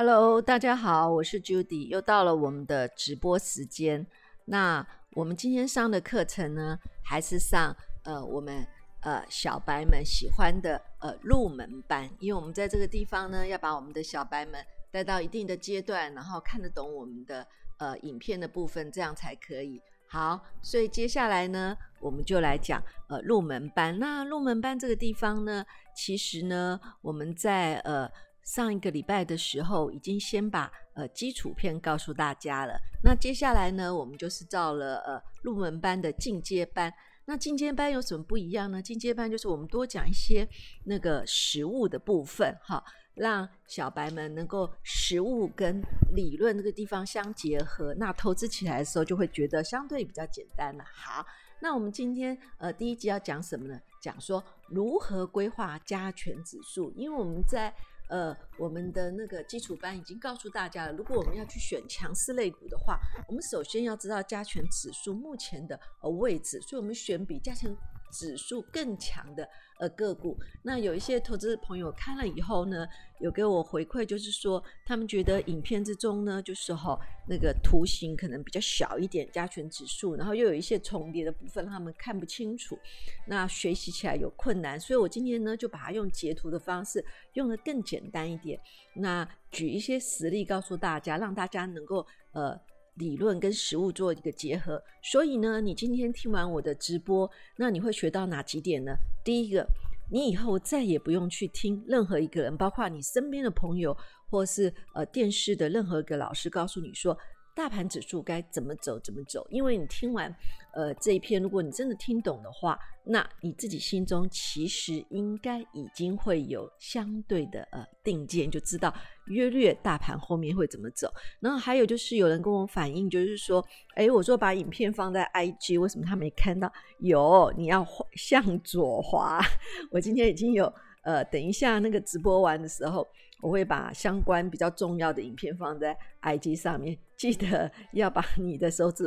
Hello，大家好，我是 Judy，又到了我们的直播时间。那我们今天上的课程呢，还是上呃我们呃小白们喜欢的呃入门班，因为我们在这个地方呢，要把我们的小白们带到一定的阶段，然后看得懂我们的呃影片的部分，这样才可以。好，所以接下来呢，我们就来讲呃入门班。那入门班这个地方呢，其实呢，我们在呃。上一个礼拜的时候，已经先把呃基础篇告诉大家了。那接下来呢，我们就是到了呃入门班的进阶班。那进阶班有什么不一样呢？进阶班就是我们多讲一些那个实物的部分，哈，让小白们能够实物跟理论这个地方相结合，那投资起来的时候就会觉得相对比较简单了。好，那我们今天呃第一集要讲什么呢？讲说如何规划加权指数，因为我们在呃，我们的那个基础班已经告诉大家了，如果我们要去选强势类股的话，我们首先要知道加权指数目前的呃位置，所以我们选比加权指数更强的呃个股，那有一些投资朋友看了以后呢，有给我回馈，就是说他们觉得影片之中呢，就是哈那个图形可能比较小一点，加权指数，然后又有一些重叠的部分，让他们看不清楚，那学习起来有困难，所以我今天呢就把它用截图的方式，用得更简单一点，那举一些实例告诉大家，让大家能够呃。理论跟实物做一个结合，所以呢，你今天听完我的直播，那你会学到哪几点呢？第一个，你以后再也不用去听任何一个人，包括你身边的朋友，或是呃电视的任何一个老师告诉你说。大盘指数该怎么走？怎么走？因为你听完，呃，这一篇，如果你真的听懂的话，那你自己心中其实应该已经会有相对的呃定见，就知道约略大盘后面会怎么走。然后还有就是有人跟我反映，就是说，哎，我说把影片放在 IG，为什么他没看到？有，你要向左滑。我今天已经有，呃，等一下那个直播完的时候。我会把相关比较重要的影片放在 IG 上面，记得 要把你的手指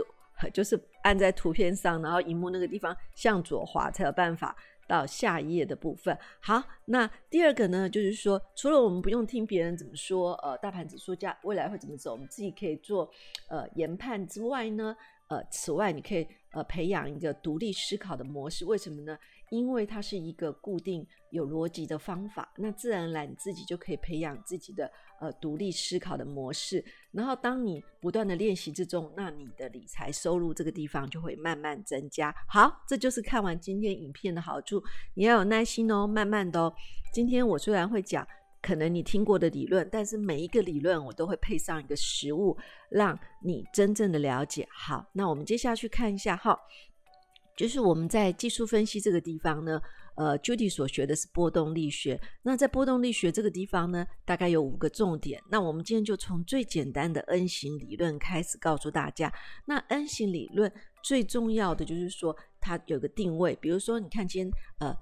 就是按在图片上，然后荧幕那个地方向左滑，才有办法到下一页的部分。好，那第二个呢，就是说，除了我们不用听别人怎么说，呃，大盘指数价未来会怎么走，我们自己可以做呃研判之外呢，呃，此外你可以呃培养一个独立思考的模式，为什么呢？因为它是一个固定有逻辑的方法，那自然而然你自己就可以培养自己的呃独立思考的模式。然后当你不断的练习之中，那你的理财收入这个地方就会慢慢增加。好，这就是看完今天影片的好处。你要有耐心哦，慢慢的哦。今天我虽然会讲可能你听过的理论，但是每一个理论我都会配上一个实物，让你真正的了解。好，那我们接下去看一下哈。就是我们在技术分析这个地方呢，呃，Judy 所学的是波动力学。那在波动力学这个地方呢，大概有五个重点。那我们今天就从最简单的 N 型理论开始告诉大家。那 N 型理论最重要的就是说，它有个定位。比如说，你看今天呃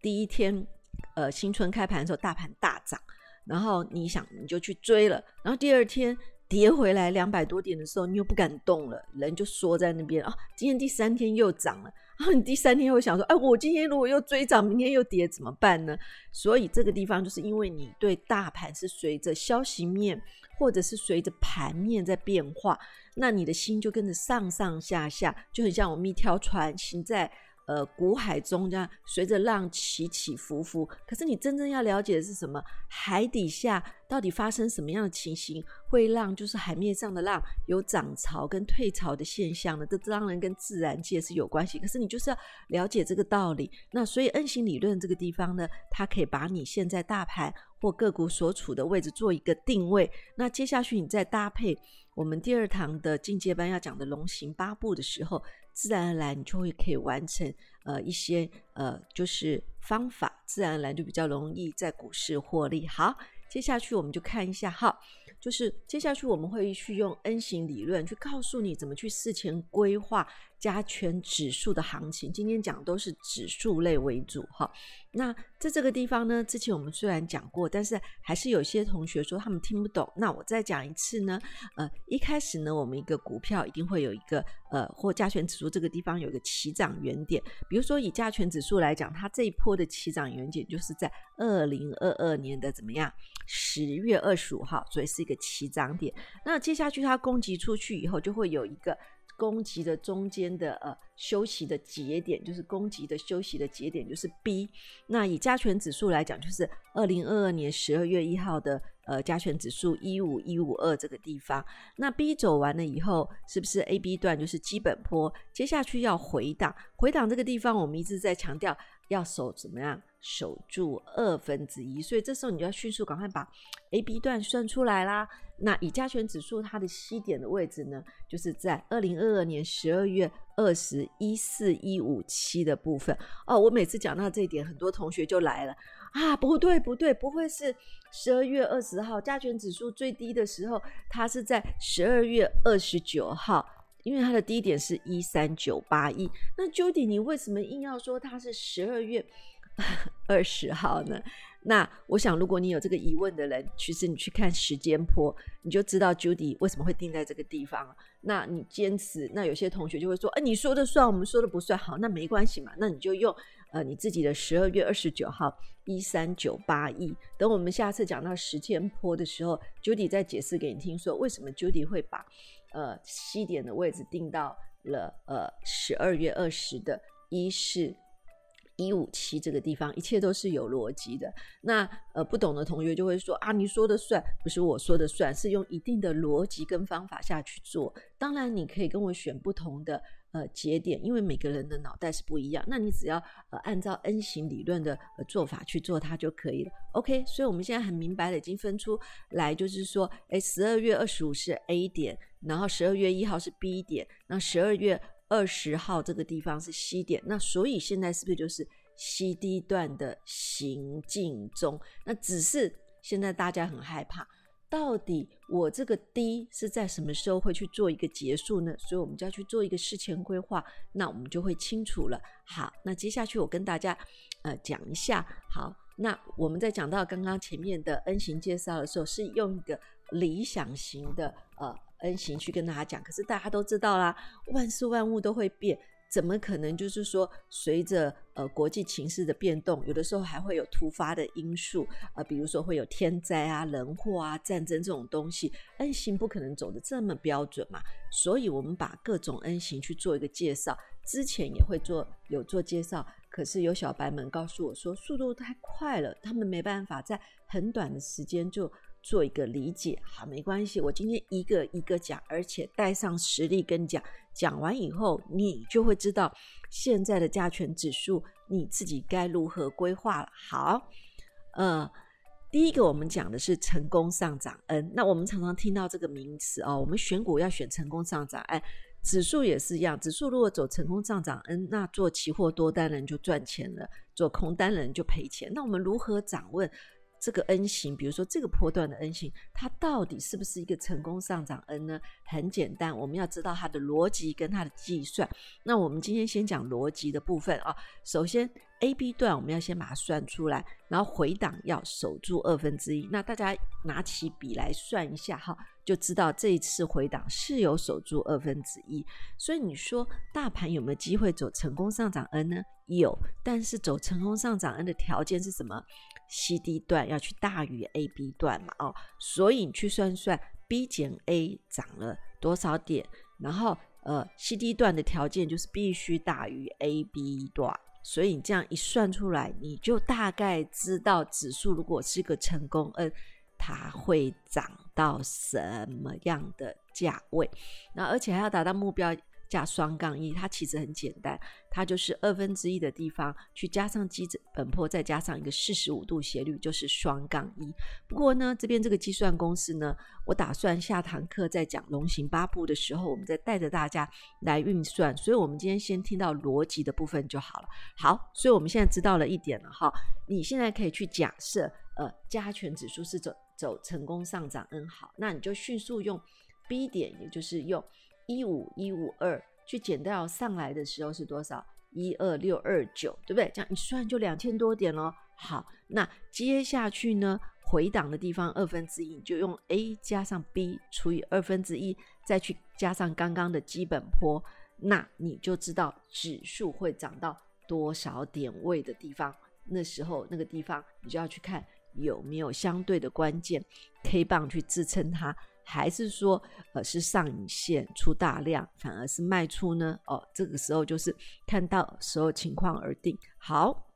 第一天呃新春开盘的时候，大盘大涨，然后你想你就去追了，然后第二天。跌回来两百多点的时候，你又不敢动了，人就缩在那边啊。今天第三天又涨了，然后你第三天又想说，哎，我今天如果又追涨，明天又跌怎么办呢？所以这个地方就是因为你对大盘是随着消息面或者是随着盘面在变化，那你的心就跟着上上下下，就很像我们一条船行在。呃，股海中这样随着浪起起伏伏，可是你真正要了解的是什么？海底下到底发生什么样的情形，会让就是海面上的浪有涨潮跟退潮的现象呢？这当然跟自然界是有关系。可是你就是要了解这个道理。那所以 N 型理论这个地方呢，它可以把你现在大盘或个股所处的位置做一个定位。那接下去你再搭配我们第二堂的进阶班要讲的龙行八步的时候。自然而然，你就会可以完成呃一些呃就是方法，自然而然就比较容易在股市获利。好，接下去我们就看一下哈，就是接下去我们会去用 N 型理论去告诉你怎么去事前规划加权指数的行情。今天讲都是指数类为主哈。那在这个地方呢，之前我们虽然讲过，但是还是有些同学说他们听不懂。那我再讲一次呢。呃，一开始呢，我们一个股票一定会有一个呃，或加权指数这个地方有一个起涨原点。比如说以加权指数来讲，它这一波的起涨原点就是在二零二二年的怎么样？十月二十五号，所以是一个起涨点。那接下去它攻击出去以后，就会有一个攻击的中间的呃休息的节点，就是攻击的休息的节点，就是 B。那以加权指数来讲，就是二零二二年十二月一号的呃加权指数一五一五二这个地方。那 B 走完了以后，是不是 AB 段就是基本坡？接下去要回档，回档这个地方我们一直在强调要守怎么样？守住二分之一，所以这时候你就要迅速赶快把 A B 段算出来啦。那以加权指数它的 C 点的位置呢，就是在二零二二年十二月二十一四一五七的部分。哦，我每次讲到这一点，很多同学就来了啊，不对不对，不会是十二月二十号加权指数最低的时候，它是在十二月二十九号，因为它的低点是一三九八一。那 Judy，你为什么硬要说它是十二月？二十号呢？那我想，如果你有这个疑问的人，其实你去看时间坡，你就知道 Judy 为什么会定在这个地方。那你坚持，那有些同学就会说：“哎、你说的算，我们说的不算。”好，那没关系嘛，那你就用呃你自己的十二月二十九号一三九八一。等我们下次讲到时间坡的时候，Judy 再解释给你听，说为什么 Judy 会把呃西点的位置定到了呃十二月二十的一四。一五七这个地方，一切都是有逻辑的。那呃，不懂的同学就会说啊，你说的算，不是我说的算，是用一定的逻辑跟方法下去做。当然，你可以跟我选不同的呃节点，因为每个人的脑袋是不一样。那你只要呃按照 N 型理论的呃做法去做它就可以了。OK，所以我们现在很明白的已经分出来，就是说，哎，十二月二十五是 A 点，然后十二月一号是 B 点，那十二月。二十号这个地方是 C 点，那所以现在是不是就是 CD 段的行进中？那只是现在大家很害怕，到底我这个 D 是在什么时候会去做一个结束呢？所以我们就要去做一个事前规划，那我们就会清楚了。好，那接下去我跟大家呃讲一下。好，那我们在讲到刚刚前面的 N 型介绍的时候，是用一个理想型的呃。N 型去跟大家讲，可是大家都知道啦，万事万物都会变，怎么可能就是说随着呃国际情势的变动，有的时候还会有突发的因素啊、比如说会有天灾啊、人祸啊、战争这种东西，N 型不可能走得这么标准嘛，所以我们把各种 N 型去做一个介绍，之前也会做有做介绍，可是有小白们告诉我说速度太快了，他们没办法在很短的时间就。做一个理解，好，没关系。我今天一个一个讲，而且带上实例跟你讲。讲完以后，你就会知道现在的加权指数你自己该如何规划了。好，呃，第一个我们讲的是成功上涨 N。那我们常常听到这个名词哦，我们选股要选成功上涨 N，指数也是一样。指数如果走成功上涨 N，那做期货多单人就赚钱了，做空单人就赔钱。那我们如何掌握？这个 N 型，比如说这个波段的 N 型，它到底是不是一个成功上涨 N 呢？很简单，我们要知道它的逻辑跟它的计算。那我们今天先讲逻辑的部分啊。首先，A B 段我们要先把它算出来，然后回档要守住二分之一。那大家拿起笔来算一下哈，就知道这一次回档是有守住二分之一。所以你说大盘有没有机会走成功上涨 N 呢？有，但是走成功上涨 N 的条件是什么？C D 段要去大于 A B 段嘛？哦，所以你去算算 B 减 A 涨了多少点，然后呃 C D 段的条件就是必须大于 A B 段，所以你这样一算出来，你就大概知道指数如果是个成功 N，它会涨到什么样的价位，那而且还要达到目标。价双杠一，它其实很简单，它就是二分之一的地方去加上基本坡，再加上一个四十五度斜率，就是双杠一。不过呢，这边这个计算公式呢，我打算下堂课在讲龙行八步的时候，我们再带着大家来运算。所以，我们今天先听到逻辑的部分就好了。好，所以我们现在知道了一点了哈。你现在可以去假设，呃，加权指数是怎走成功上涨，嗯，好，那你就迅速用 B 点，也就是用。一五一五二去减掉上来的时候是多少？一二六二九，对不对？这样一算就两千多点咯。好，那接下去呢，回档的地方二分之一，你就用 A 加上 B 除以二分之一，再去加上刚刚的基本坡，那你就知道指数会涨到多少点位的地方。那时候那个地方，你就要去看有没有相对的关键 K 棒去支撑它。还是说，呃，是上影线出大量，反而是卖出呢？哦，这个时候就是看到所有情况而定。好。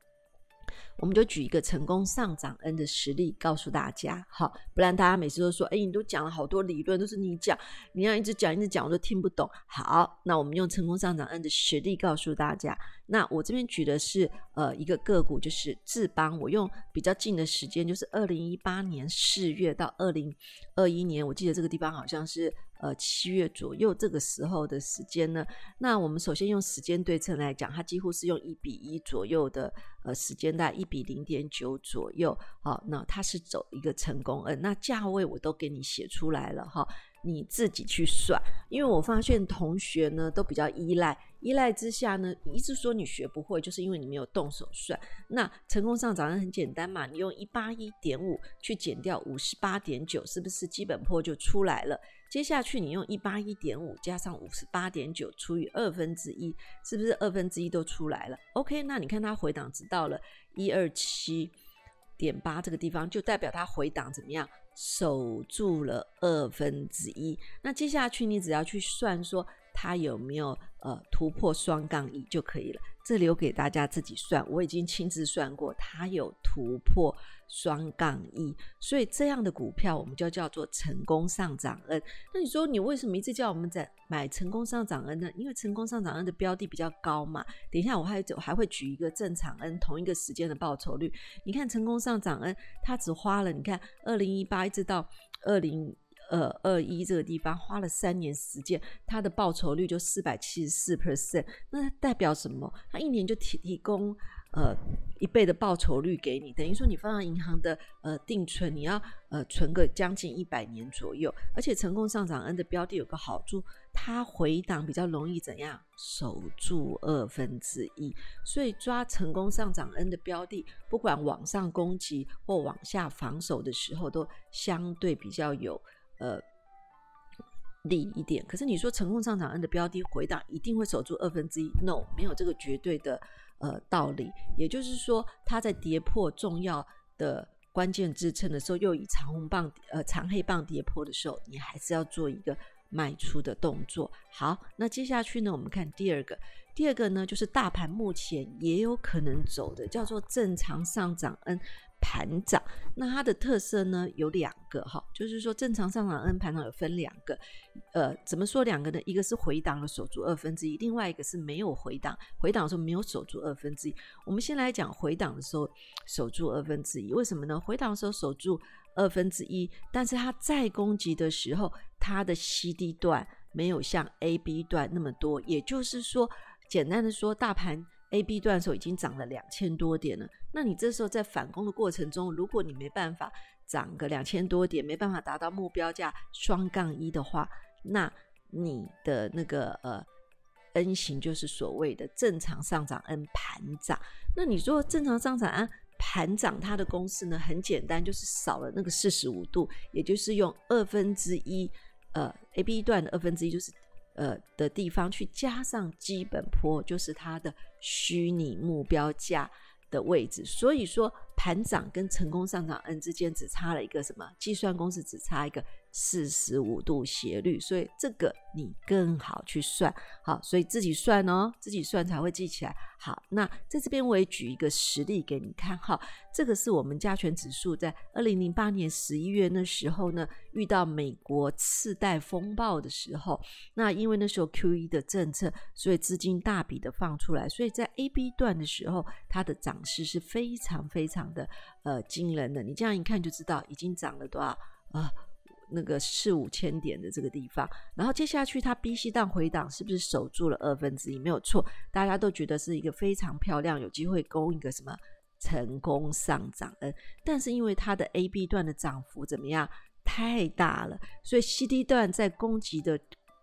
我们就举一个成功上涨 N 的实例告诉大家，好，不然大家每次都说，哎，你都讲了好多理论，都是你讲，你要一直讲一直讲，我都听不懂。好，那我们用成功上涨 N 的实例告诉大家。那我这边举的是呃一个个股，就是智邦。我用比较近的时间，就是二零一八年四月到二零二一年，我记得这个地方好像是。呃，七月左右这个时候的时间呢，那我们首先用时间对称来讲，它几乎是用一比一左右的呃时间，大概一比零点九左右。好，那它是走一个成功 N，那价位我都给你写出来了哈，你自己去算。因为我发现同学呢都比较依赖。依赖之下呢，一直说你学不会，就是因为你没有动手算。那成功上涨很简单嘛，你用一八一点五去减掉五十八点九，是不是基本坡就出来了？接下去你用一八一点五加上五十八点九除以二分之一，是不是二分之一都出来了？OK，那你看它回档只到了一二七点八这个地方，就代表它回档怎么样？守住了二分之一。那接下去你只要去算说。它有没有呃突破双杠一就可以了？这留给大家自己算。我已经亲自算过，它有突破双杠一，所以这样的股票我们就叫做成功上涨 N。那你说你为什么一直叫我们在买成功上涨 N 呢？因为成功上涨 N 的标的比较高嘛。等一下我还我还会举一个正常 N 同一个时间的报酬率。你看成功上涨 N，它只花了你看二零一八一直到二零。呃，二一这个地方花了三年时间，它的报酬率就四百七十四 percent，那代表什么？它一年就提提供呃一倍的报酬率给你，等于说你放到银行的呃定存，你要呃存个将近一百年左右。而且成功上涨 N 的标的有个好处，它回档比较容易怎样守住二分之一，所以抓成功上涨 N 的标的，不管往上攻击或往下防守的时候，都相对比较有。呃，利一点，可是你说成功上涨 N 的标的回档一定会守住二分之一？No，没有这个绝对的呃道理。也就是说，它在跌破重要的关键支撑的时候，又以长红棒呃长黑棒跌破的时候，你还是要做一个卖出的动作。好，那接下去呢，我们看第二个，第二个呢就是大盘目前也有可能走的，叫做正常上涨 N。盘涨，那它的特色呢有两个哈，就是说正常上涨 N 盘涨有分两个，呃，怎么说两个呢？一个是回档的守住二分之一，另外一个是没有回档，回档的时候没有守住二分之一。我们先来讲回档的时候守住二分之一，为什么呢？回档的时候守住二分之一，但是它再攻击的时候，它的 CD 段没有像 AB 段那么多，也就是说，简单的说，大盘。A、B 段的时候已经涨了两千多点了，那你这时候在反攻的过程中，如果你没办法涨个两千多点，没办法达到目标价双杠一的话，那你的那个呃 N 型就是所谓的正常上涨 N 盘涨。那你说正常上涨 N 盘涨，它的公式呢很简单，就是少了那个四十五度，也就是用二分之一呃 A、B 段的二分之一就是。呃的地方去加上基本坡，就是它的虚拟目标价的位置。所以说盘涨跟成功上涨 N 之间只差了一个什么？计算公式只差一个。四十五度斜率，所以这个你更好去算，好，所以自己算哦，自己算才会记起来。好，那在这边我也举一个实例给你看，哈，这个是我们加权指数在二零零八年十一月那时候呢，遇到美国次贷风暴的时候，那因为那时候 QE 的政策，所以资金大笔的放出来，所以在 AB 段的时候，它的涨势是非常非常的呃惊人的。你这样一看就知道，已经涨了多少啊？那个四五千点的这个地方，然后接下去它 B、C 段回档是不是守住了二分之一？没有错，大家都觉得是一个非常漂亮，有机会攻一个什么成功上涨。嗯，但是因为它的 A、B 段的涨幅怎么样太大了，所以 C、D 段在攻击的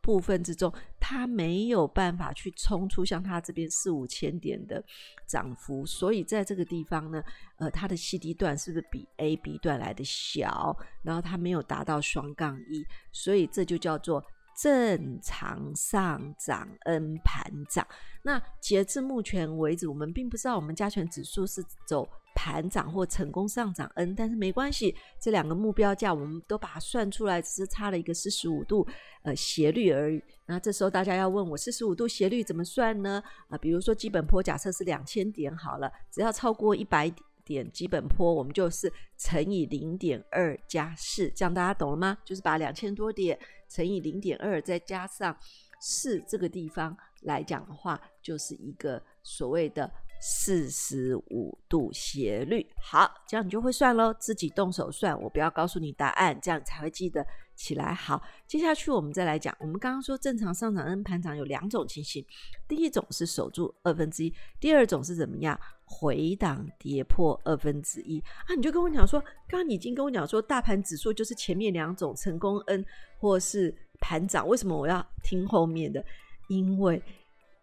部分之中，它没有办法去冲出像它这边四五千点的涨幅，所以在这个地方呢，呃，它的 CD 段是不是比 AB 段来的小？然后它没有达到双杠一，所以这就叫做。正常上涨 N 盘涨，那截至目前为止，我们并不知道我们加权指数是走盘涨或成功上涨 N，但是没关系，这两个目标价我们都把它算出来，只是差了一个四十五度呃斜率而已。那这时候大家要问我四十五度斜率怎么算呢？啊、比如说基本坡假设是两千点好了，只要超过一百点基本坡，我们就是乘以零点二加四，这样大家懂了吗？就是把两千多点。乘以零点二，再加上四，这个地方来讲的话，就是一个所谓的四十五度斜率。好，这样你就会算喽，自己动手算，我不要告诉你答案，这样才会记得起来。好，接下去我们再来讲，我们刚刚说正常上涨 N 盘涨有两种情形，第一种是守住二分之一，第二种是怎么样？回档跌破二分之一啊，你就跟我讲说，刚刚你已经跟我讲说，大盘指数就是前面两种成功 N 或是盘涨，为什么我要听后面的？因为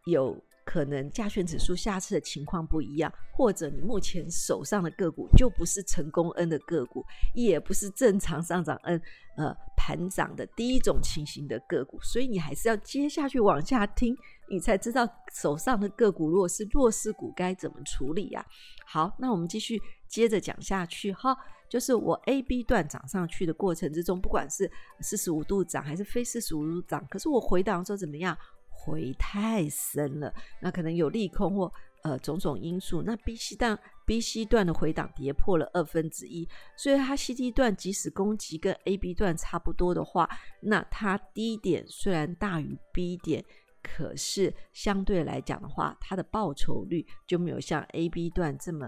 有可能加权指数下次的情况不一样，或者你目前手上的个股就不是成功 N 的个股，也不是正常上涨 N 呃盘涨的第一种情形的个股，所以你还是要接下去往下听。你才知道手上的个股如果是弱势股该怎么处理呀？好，那我们继续接着讲下去哈。就是我 A、B 段涨上去的过程之中，不管是四十五度涨还是非四十五度涨，可是我回档的时候怎么样？回太深了，那可能有利空或呃种种因素。那 B、C 段 B、C 段的回档跌破了二分之一，所以它 CD 段即使攻击跟 A、B 段差不多的话，那它低点虽然大于 B 点。可是相对来讲的话，它的报酬率就没有像 A、B 段这么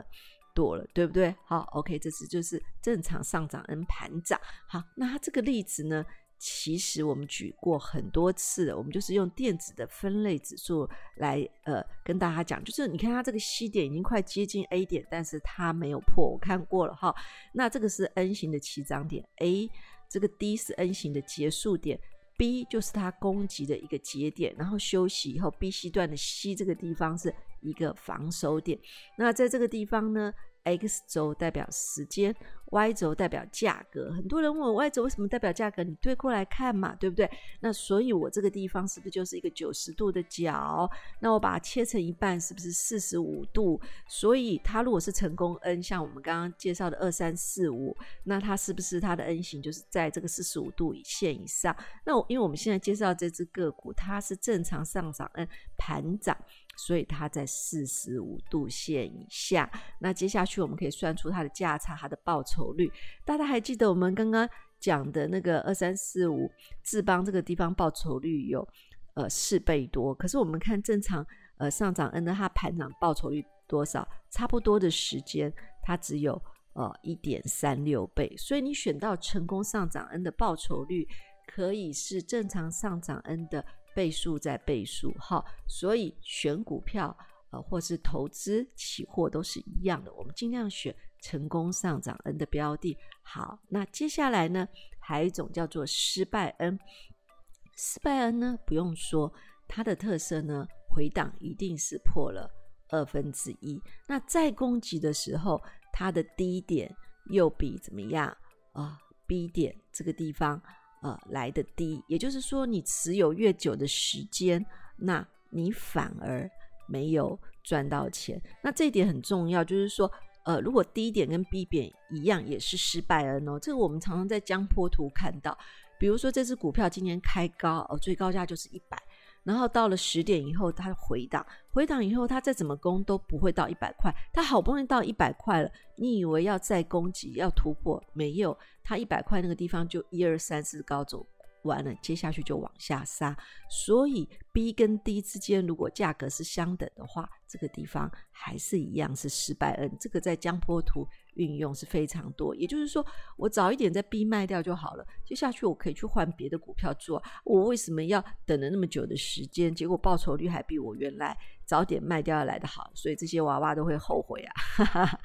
多了，对不对？好，OK，这次就是正常上涨 N 盘涨。好，那它这个例子呢，其实我们举过很多次了，我们就是用电子的分类指数来呃跟大家讲，就是你看它这个 C 点已经快接近 A 点，但是它没有破，我看过了哈。那这个是 N 型的起涨点，A 这个 D 是 N 型的结束点。B 就是它攻击的一个节点，然后休息以后，BC 段的 C 这个地方是一个防守点。那在这个地方呢，X 轴代表时间，Y 轴代表价格。很多人问我 Y 轴为什么代表价格？你对过来看嘛，对不对？那所以我这个地方是不是就是一个九十度的角？那我把它切成一半，是不是四十五度？所以它如果是成功 N，像我们刚刚介绍的二三四五，那它是不是它的 N 型就是在这个四十五度线以上？那我因为我们现在介绍这只个股，它是正常上涨 N 盘涨。所以它在四十五度线以下，那接下去我们可以算出它的价差，它的报酬率。大家还记得我们刚刚讲的那个二三四五智邦这个地方报酬率有呃四倍多，可是我们看正常呃上涨 N 的它盘涨报酬率多少？差不多的时间它只有呃一点三六倍，所以你选到成功上涨 N 的报酬率可以是正常上涨 N 的。倍数在倍数，哈，所以选股票，呃，或是投资期货都是一样的，我们尽量选成功上涨 N 的标的。好，那接下来呢，还有一种叫做失败 N，失败 N 呢，不用说，它的特色呢，回档一定是破了二分之一，那在攻击的时候，它的低点又比怎么样啊，，B 点这个地方。呃，来的低，也就是说，你持有越久的时间，那你反而没有赚到钱。那这一点很重要，就是说，呃，如果低点跟 B 点一样，也是失败 N 哦。这个我们常常在江坡图看到，比如说这只股票今年开高，哦，最高价就是一百。然后到了十点以后，它回档，回档以后，它再怎么攻都不会到一百块。它好不容易到一百块了，你以为要再攻击，要突破，没有，它一百块那个地方就一二三四高走。完了，接下去就往下杀，所以 B 跟 D 之间如果价格是相等的话，这个地方还是一样是失败 N。这个在江波图运用是非常多，也就是说，我早一点在 B 卖掉就好了，接下去我可以去换别的股票做。我为什么要等了那么久的时间？结果报酬率还比我原来早点卖掉要来得好，所以这些娃娃都会后悔啊。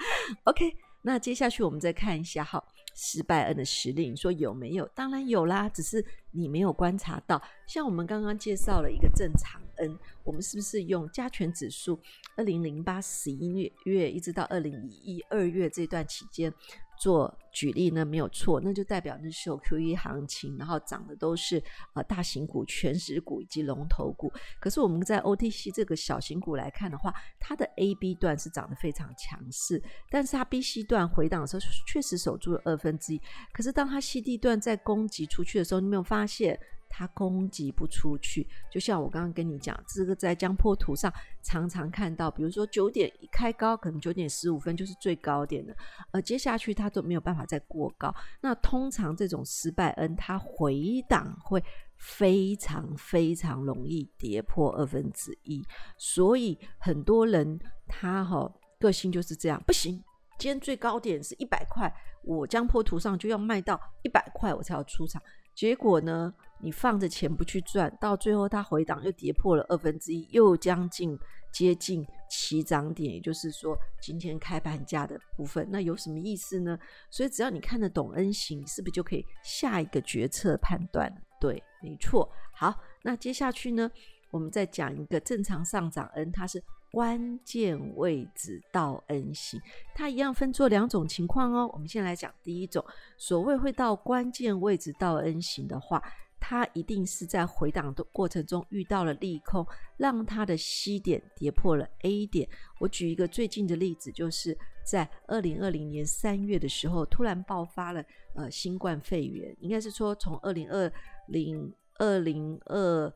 OK，那接下去我们再看一下哈。失败恩的实例，你说有没有？当然有啦，只是你没有观察到。像我们刚刚介绍了一个正常恩我们是不是用加权指数？二零零八十一月月一直到二零一一二月这段期间。做举例呢，没有错，那就代表那时候 QE 行情，然后涨的都是呃大型股、全值股以及龙头股。可是我们在 OTC 这个小型股来看的话，它的 A、B 段是涨得非常强势，但是它 B、C 段回档的时候确实守住了二分之一。可是当它 C、D 段在攻击出去的时候，你没有发现？它攻击不出去，就像我刚刚跟你讲，这个在江坡图上常常看到，比如说九点一开高，可能九点十五分就是最高点的，而接下去它都没有办法再过高。那通常这种失败 N，它回档会非常非常容易跌破二分之一，所以很多人他哈、哦、个性就是这样，不行，今天最高点是一百块，我江坡图上就要卖到一百块，我才要出场。结果呢？你放着钱不去赚，到最后它回档又跌破了二分之一，又将近接近起涨点，也就是说今天开盘价的部分，那有什么意思呢？所以只要你看得懂 N 型，是不是就可以下一个决策判断？对，没错。好，那接下去呢，我们再讲一个正常上涨 N，它是关键位置到 N 型，它一样分作两种情况哦。我们先来讲第一种，所谓会到关键位置到 N 型的话。它一定是在回档的过程中遇到了利空，让它的 C 点跌破了 A 点。我举一个最近的例子，就是在二零二零年三月的时候，突然爆发了呃新冠肺炎，应该是说从二零二零二零二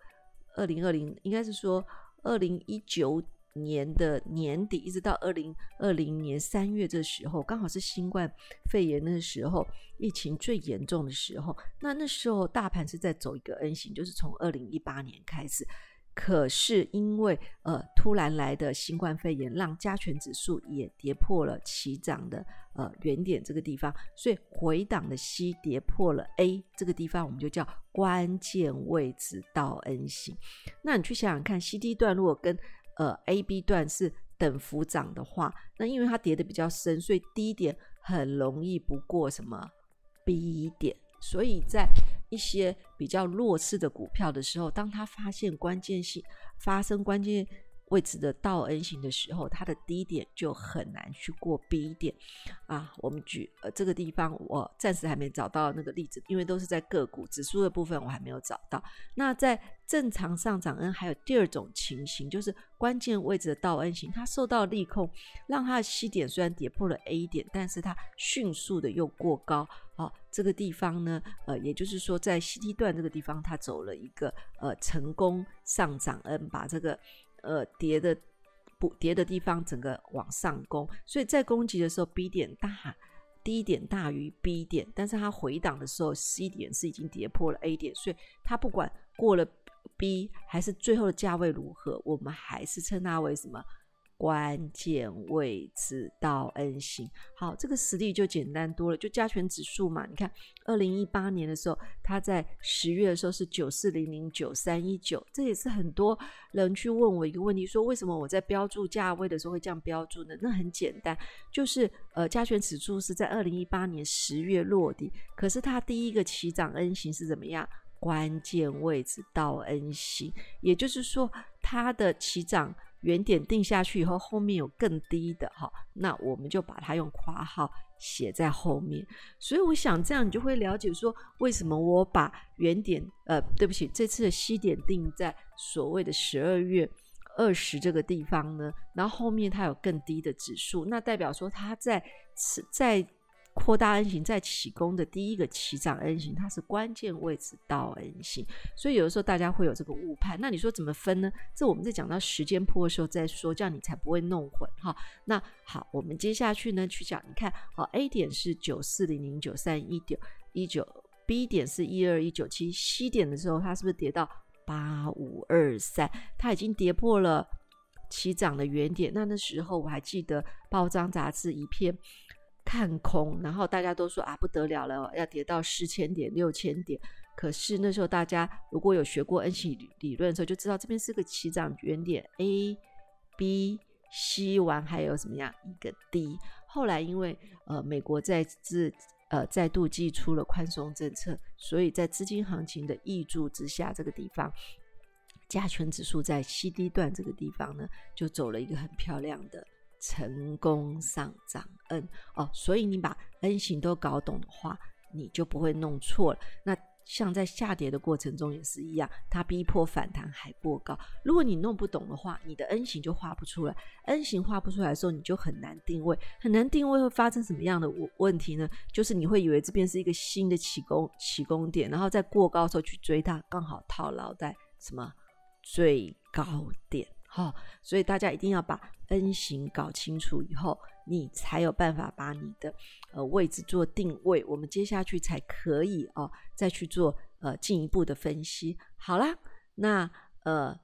二零二零，应该是说二零一九。年的年底一直到二零二零年三月这时候，刚好是新冠肺炎那时候疫情最严重的时候。那那时候大盘是在走一个 N 型，就是从二零一八年开始。可是因为呃突然来的新冠肺炎，让加权指数也跌破了起涨的呃原点这个地方，所以回档的 C 跌破了 A 这个地方，我们就叫关键位置到 N 型。那你去想想看，CD 段落跟呃，A、B 段是等幅涨的话，那因为它跌得比较深，所以低点很容易不过什么 B 点，所以在一些比较弱势的股票的时候，当它发现关键性发生关键。位置的倒 N 型的时候，它的低点就很难去过 B 点啊。我们举呃这个地方，我暂时还没找到那个例子，因为都是在个股指数的部分，我还没有找到。那在正常上涨 N 还有第二种情形，就是关键位置的倒 N 型，它受到利空，让它的 C 点虽然跌破了 A 点，但是它迅速的又过高。好、啊，这个地方呢，呃，也就是说在 C T 段这个地方，它走了一个呃成功上涨 N，把这个。呃，跌的不跌的地方，整个往上攻，所以在攻击的时候，B 点大低点大于 B 点，但是它回档的时候，C 点是已经跌破了 A 点，所以它不管过了 B 还是最后的价位如何，我们还是称它为什么？关键位置到 N 型，好，这个实例就简单多了，就加权指数嘛。你看，二零一八年的时候，它在十月的时候是九四零零九三一九，这也是很多人去问我一个问题，说为什么我在标注价位的时候会这样标注呢？那很简单，就是呃，加权指数是在二零一八年十月落地，可是它第一个起涨 N 型是怎么样？关键位置到 N 型，也就是说它的起涨。原点定下去以后，后面有更低的哈，那我们就把它用括号写在后面。所以我想这样你就会了解说，为什么我把原点呃，对不起，这次的西点定在所谓的十二月二十这个地方呢？然后后面它有更低的指数，那代表说它在在。扩大 N 型再起攻的第一个起涨 N 型，它是关键位置到 N 型，所以有的时候大家会有这个误判。那你说怎么分呢？这我们在讲到时间波的时候再说，这样你才不会弄混哈。那好，我们接下去呢去讲，你看，好，A 点是九四零零九三一九一九，B 点是一二一九七，C 点的时候它是不是跌到八五二三？它已经跌破了起涨的原点。那那时候我还记得报章杂志一篇。看空，然后大家都说啊，不得了了，要跌到四千点、六千点。可是那时候大家如果有学过 N 型理论的时候，就知道这边是个起涨原点 A、B、C 完还有什么样一个 D。后来因为呃美国在这呃再度祭出了宽松政策，所以在资金行情的挹注之下，这个地方加权指数在 CD 段这个地方呢，就走了一个很漂亮的成功上涨 N 哦，所以你把 N 型都搞懂的话，你就不会弄错了。那像在下跌的过程中也是一样，它逼迫反弹还过高。如果你弄不懂的话，你的 N 型就画不出来。N 型画不出来的时候，你就很难定位，很难定位会发生什么样的问题呢？就是你会以为这边是一个新的起攻起攻点，然后在过高的时候去追它，刚好套牢在什么最高点。好、所以大家一定要把 N 型搞清楚以后，你才有办法把你的呃位置做定位。我们接下去才可以哦，再去做呃进一步的分析。好啦，那呃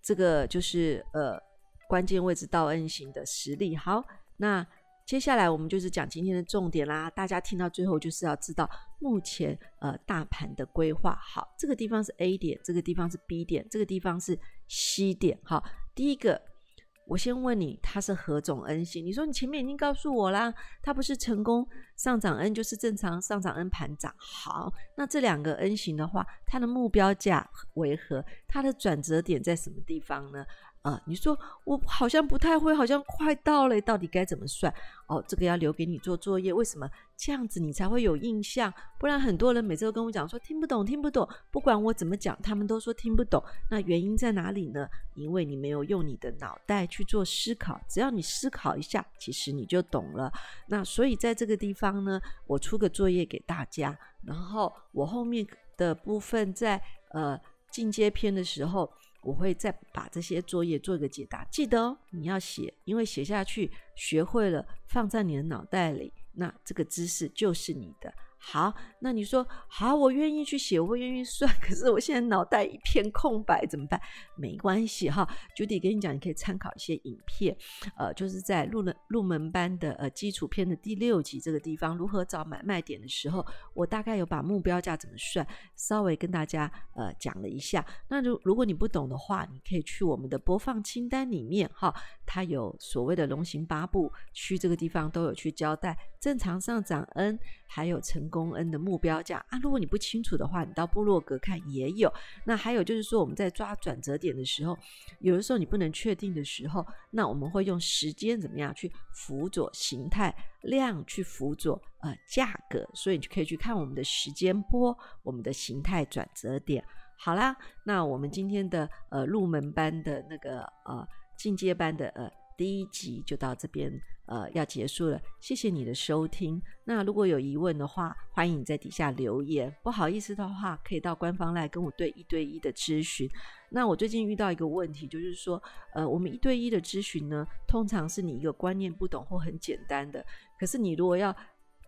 这个就是呃关键位置到 N 型的实力。好，那接下来我们就是讲今天的重点啦。大家听到最后就是要知道目前呃大盘的规划。好，这个地方是 A 点，这个地方是 B 点，这个地方是。西点，好，第一个，我先问你，它是何种 N 型？你说你前面已经告诉我啦，它不是成功上涨 N，就是正常上涨 N 盘涨。好，那这两个 N 型的话，它的目标价为何？它的转折点在什么地方呢？啊、你说我好像不太会，好像快到了，到底该怎么算？哦，这个要留给你做作业。为什么这样子你才会有印象？不然很多人每次都跟我讲说听不懂，听不懂。不管我怎么讲，他们都说听不懂。那原因在哪里呢？因为你没有用你的脑袋去做思考。只要你思考一下，其实你就懂了。那所以在这个地方呢，我出个作业给大家，然后我后面的部分在呃进阶篇的时候。我会再把这些作业做一个解答，记得哦，你要写，因为写下去，学会了，放在你的脑袋里，那这个知识就是你的。好，那你说好，我愿意去写，我愿意算，可是我现在脑袋一片空白，怎么办？没关系哈，Judy 跟你讲，你可以参考一些影片，呃，就是在入门入门班的呃基础篇的第六集这个地方，如何找买卖点的时候，我大概有把目标价怎么算，稍微跟大家呃讲了一下。那如如果你不懂的话，你可以去我们的播放清单里面哈，它有所谓的龙行八步区这个地方都有去交代正常上涨 N，还有成功。N 的目标价啊，如果你不清楚的话，你到部落格看也有。那还有就是说，我们在抓转折点的时候，有的时候你不能确定的时候，那我们会用时间怎么样去辅佐形态量去辅佐呃价格，所以你就可以去看我们的时间波，我们的形态转折点。好啦，那我们今天的呃入门班的那个呃进阶班的呃第一集就到这边。呃，要结束了，谢谢你的收听。那如果有疑问的话，欢迎你在底下留言。不好意思的话，可以到官方来跟我对一对一的咨询。那我最近遇到一个问题，就是说，呃，我们一对一的咨询呢，通常是你一个观念不懂或很简单的，可是你如果要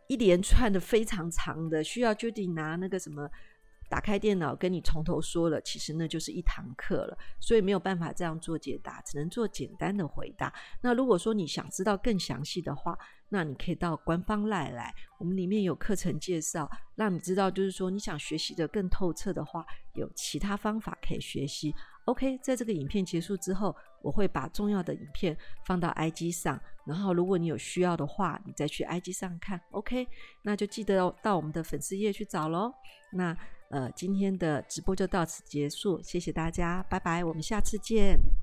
一连串的非常长的，需要 Judy 拿那个什么。打开电脑跟你从头说了，其实那就是一堂课了，所以没有办法这样做解答，只能做简单的回答。那如果说你想知道更详细的话，那你可以到官方赖来，我们里面有课程介绍，让你知道，就是说你想学习的更透彻的话，有其他方法可以学习。OK，在这个影片结束之后，我会把重要的影片放到 IG 上，然后如果你有需要的话，你再去 IG 上看。OK，那就记得到我们的粉丝页去找喽。那。呃，今天的直播就到此结束，谢谢大家，拜拜，我们下次见。